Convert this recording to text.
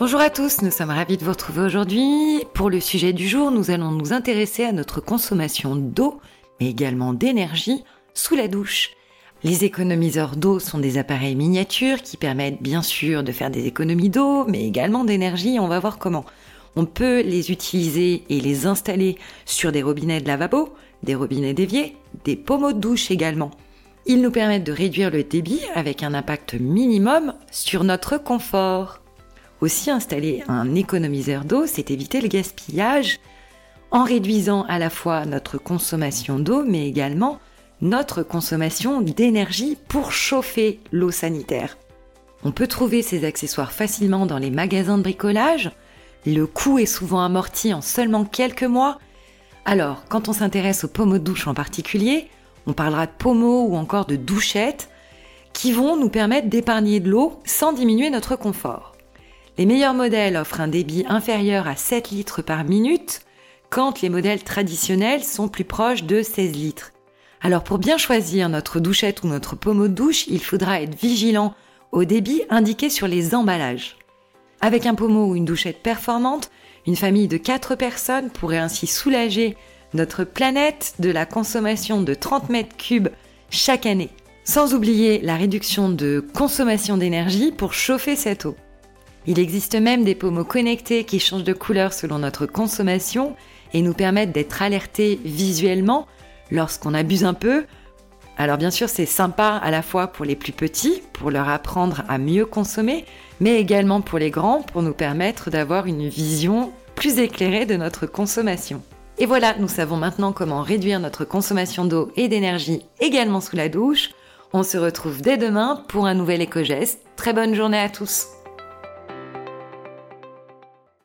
Bonjour à tous, nous sommes ravis de vous retrouver aujourd'hui. Pour le sujet du jour, nous allons nous intéresser à notre consommation d'eau, mais également d'énergie sous la douche. Les économiseurs d'eau sont des appareils miniatures qui permettent bien sûr de faire des économies d'eau, mais également d'énergie. On va voir comment. On peut les utiliser et les installer sur des robinets de lavabo, des robinets d'évier, des pommeaux de douche également. Ils nous permettent de réduire le débit avec un impact minimum sur notre confort. Aussi, installer un économiseur d'eau, c'est éviter le gaspillage en réduisant à la fois notre consommation d'eau, mais également notre consommation d'énergie pour chauffer l'eau sanitaire. On peut trouver ces accessoires facilement dans les magasins de bricolage. Le coût est souvent amorti en seulement quelques mois. Alors, quand on s'intéresse aux pommeaux de douche en particulier, on parlera de pommeaux ou encore de douchettes qui vont nous permettre d'épargner de l'eau sans diminuer notre confort. Les meilleurs modèles offrent un débit inférieur à 7 litres par minute, quand les modèles traditionnels sont plus proches de 16 litres. Alors pour bien choisir notre douchette ou notre pommeau de douche, il faudra être vigilant au débit indiqué sur les emballages. Avec un pommeau ou une douchette performante, une famille de 4 personnes pourrait ainsi soulager notre planète de la consommation de 30 mètres cubes chaque année. Sans oublier la réduction de consommation d'énergie pour chauffer cette eau. Il existe même des pommeaux connectés qui changent de couleur selon notre consommation et nous permettent d'être alertés visuellement lorsqu'on abuse un peu. Alors bien sûr, c'est sympa à la fois pour les plus petits, pour leur apprendre à mieux consommer, mais également pour les grands, pour nous permettre d'avoir une vision plus éclairée de notre consommation. Et voilà, nous savons maintenant comment réduire notre consommation d'eau et d'énergie également sous la douche. On se retrouve dès demain pour un nouvel éco-geste. Très bonne journée à tous